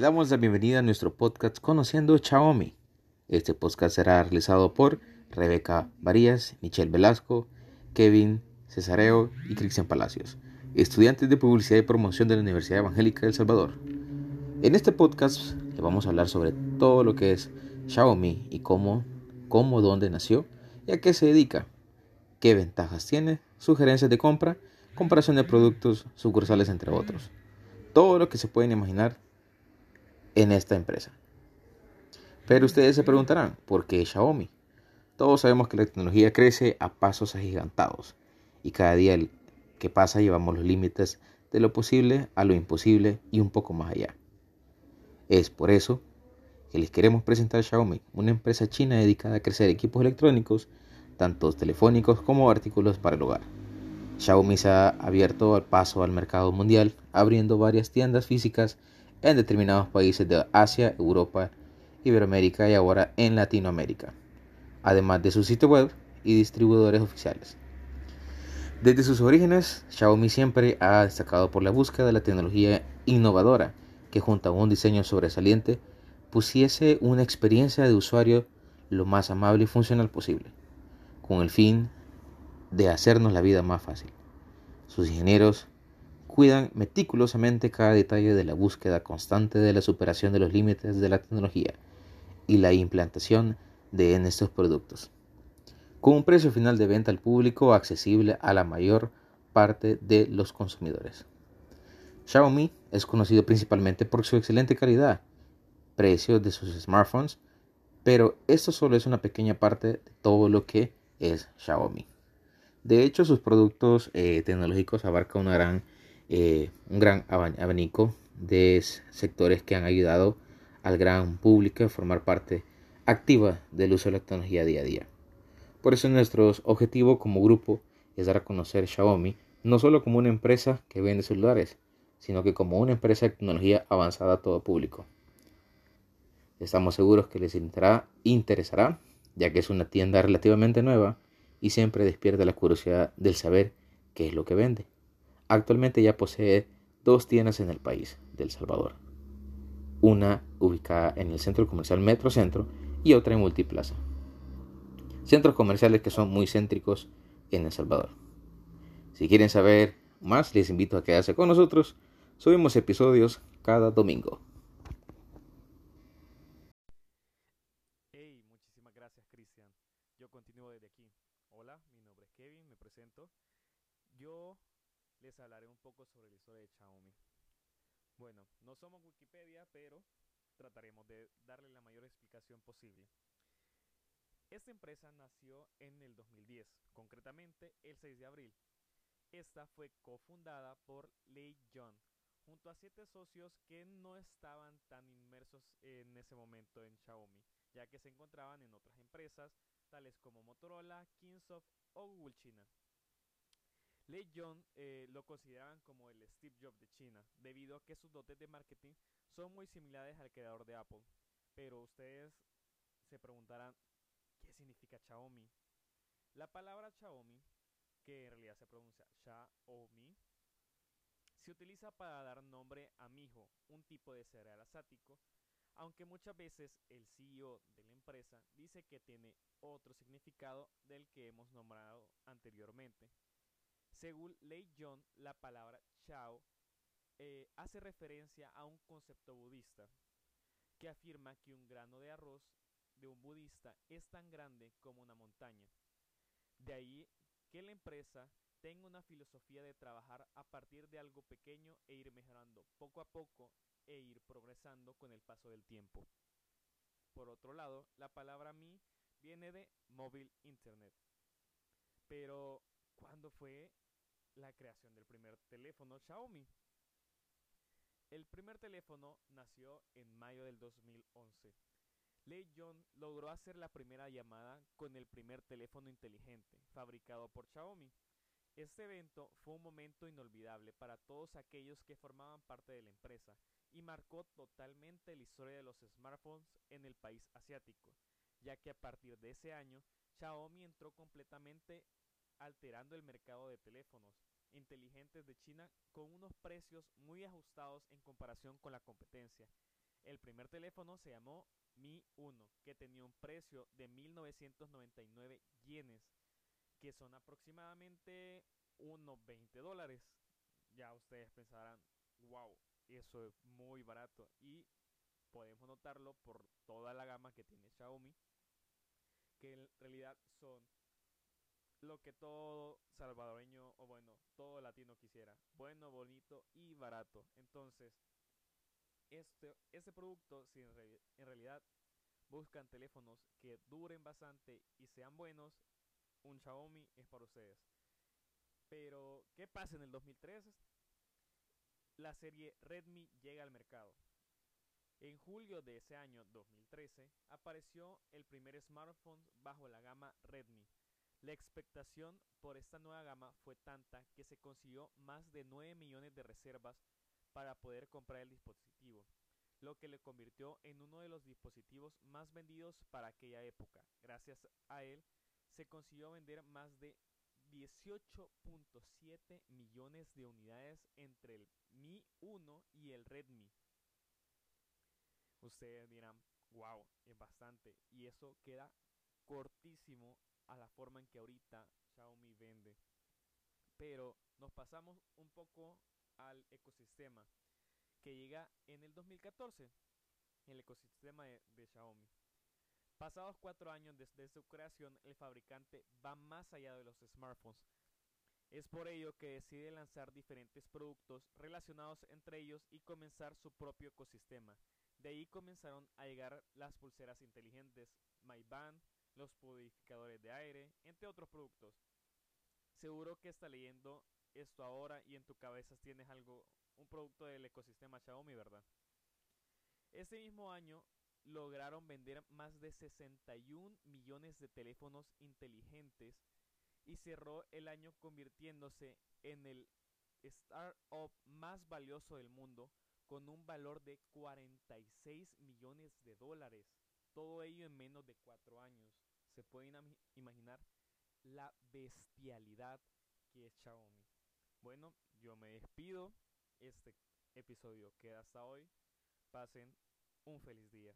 Damos la bienvenida a nuestro podcast Conociendo Xiaomi. Este podcast será realizado por Rebeca Varías, Michelle Velasco, Kevin Cesareo y Cristian Palacios, estudiantes de Publicidad y Promoción de la Universidad Evangélica de El Salvador. En este podcast le vamos a hablar sobre todo lo que es Xiaomi y cómo, cómo, dónde nació y a qué se dedica, qué ventajas tiene, sugerencias de compra, comparación de productos, sucursales, entre otros. Todo lo que se pueden imaginar en esta empresa. Pero ustedes se preguntarán, ¿por qué Xiaomi? Todos sabemos que la tecnología crece a pasos agigantados y cada día que pasa llevamos los límites de lo posible a lo imposible y un poco más allá. Es por eso que les queremos presentar Xiaomi, una empresa china dedicada a crecer equipos electrónicos, tanto telefónicos como artículos para el hogar. Xiaomi se ha abierto al paso al mercado mundial, abriendo varias tiendas físicas en determinados países de Asia, Europa, Iberoamérica y ahora en Latinoamérica, además de su sitio web y distribuidores oficiales. Desde sus orígenes, Xiaomi siempre ha destacado por la búsqueda de la tecnología innovadora que junto a un diseño sobresaliente pusiese una experiencia de usuario lo más amable y funcional posible, con el fin de hacernos la vida más fácil. Sus ingenieros cuidan meticulosamente cada detalle de la búsqueda constante de la superación de los límites de la tecnología y la implantación de en estos productos, con un precio final de venta al público accesible a la mayor parte de los consumidores. Xiaomi es conocido principalmente por su excelente calidad, precios de sus smartphones, pero esto solo es una pequeña parte de todo lo que es Xiaomi. De hecho, sus productos eh, tecnológicos abarcan una gran, eh, un gran abanico de sectores que han ayudado al gran público a formar parte activa del uso de la tecnología día a día. Por eso nuestro objetivo como grupo es dar a conocer Xiaomi no solo como una empresa que vende celulares, sino que como una empresa de tecnología avanzada a todo público. Estamos seguros que les interesará, ya que es una tienda relativamente nueva y siempre despierta la curiosidad del saber qué es lo que vende. Actualmente ya posee dos tiendas en el país de El Salvador. Una ubicada en el centro comercial Metro Centro y otra en Multiplaza. Centros comerciales que son muy céntricos en El Salvador. Si quieren saber más, les invito a quedarse con nosotros. Subimos episodios cada domingo. Hey, muchísimas gracias Cristian. Yo continúo desde aquí. Hola, mi nombre es Kevin, me presento. Yo les hablaré un sobre la historia de Xiaomi. Bueno, no somos Wikipedia, pero trataremos de darle la mayor explicación posible. Esta empresa nació en el 2010, concretamente el 6 de abril. Esta fue cofundada por Lei John, junto a siete socios que no estaban tan inmersos en ese momento en Xiaomi, ya que se encontraban en otras empresas tales como Motorola, Kingsoft o Google China. Lei John eh, lo consideraban como el Steve Jobs de China, debido a que sus dotes de marketing son muy similares al creador de Apple. Pero ustedes se preguntarán, ¿qué significa Xiaomi? La palabra Xiaomi, que en realidad se pronuncia Xiaomi, se utiliza para dar nombre a mijo, un tipo de cereal asiático, aunque muchas veces el CEO de la empresa dice que tiene otro significado del que hemos nombrado anteriormente. Según Lei John, la palabra Chao eh, hace referencia a un concepto budista que afirma que un grano de arroz de un budista es tan grande como una montaña. De ahí que la empresa tenga una filosofía de trabajar a partir de algo pequeño e ir mejorando poco a poco e ir progresando con el paso del tiempo. Por otro lado, la palabra Mi viene de móvil internet. Pero, ¿cuándo fue la creación del primer teléfono Xiaomi? El primer teléfono nació en mayo del 2011. Lei John logró hacer la primera llamada con el primer teléfono inteligente fabricado por Xiaomi. Este evento fue un momento inolvidable para todos aquellos que formaban parte de la empresa y marcó totalmente la historia de los smartphones en el país asiático, ya que a partir de ese año Xiaomi entró completamente alterando el mercado de teléfonos inteligentes de China con unos precios muy ajustados en comparación con la competencia. El primer teléfono se llamó Mi 1, que tenía un precio de 1999 yenes, que son aproximadamente unos 20 dólares. Ya ustedes pensarán, wow, eso es muy barato. Y podemos notarlo por toda la gama que tiene Xiaomi, que en realidad son lo que todo salvadoreño o bueno, todo latino quisiera, bueno, bonito y barato. Entonces, este, este producto, si en, en realidad buscan teléfonos que duren bastante y sean buenos, un Xiaomi es para ustedes. Pero, ¿qué pasa en el 2003? La serie Redmi llega al mercado. En julio de ese año 2013 apareció el primer smartphone bajo la gama Redmi. La expectación por esta nueva gama fue tanta que se consiguió más de 9 millones de reservas para poder comprar el dispositivo, lo que le convirtió en uno de los dispositivos más vendidos para aquella época. Gracias a él se consiguió vender más de 18.7 millones de unidades entre el Mi 1 y el Redmi. Ustedes dirán, wow, es bastante. Y eso queda cortísimo a la forma en que ahorita Xiaomi vende. Pero nos pasamos un poco al ecosistema que llega en el 2014, el ecosistema de, de Xiaomi. Pasados cuatro años desde su creación, el fabricante va más allá de los smartphones. Es por ello que decide lanzar diferentes productos relacionados entre ellos y comenzar su propio ecosistema. De ahí comenzaron a llegar las pulseras inteligentes, MyBand, los purificadores de aire, entre otros productos. Seguro que está leyendo esto ahora y en tu cabeza tienes algo, un producto del ecosistema Xiaomi, ¿verdad? Este mismo año lograron vender más de 61 millones de teléfonos inteligentes y cerró el año convirtiéndose en el startup más valioso del mundo con un valor de 46 millones de dólares. Todo ello en menos de 4 años. Se pueden imaginar la bestialidad que es Xiaomi. Bueno, yo me despido. Este episodio queda hasta hoy. Pasen un feliz día.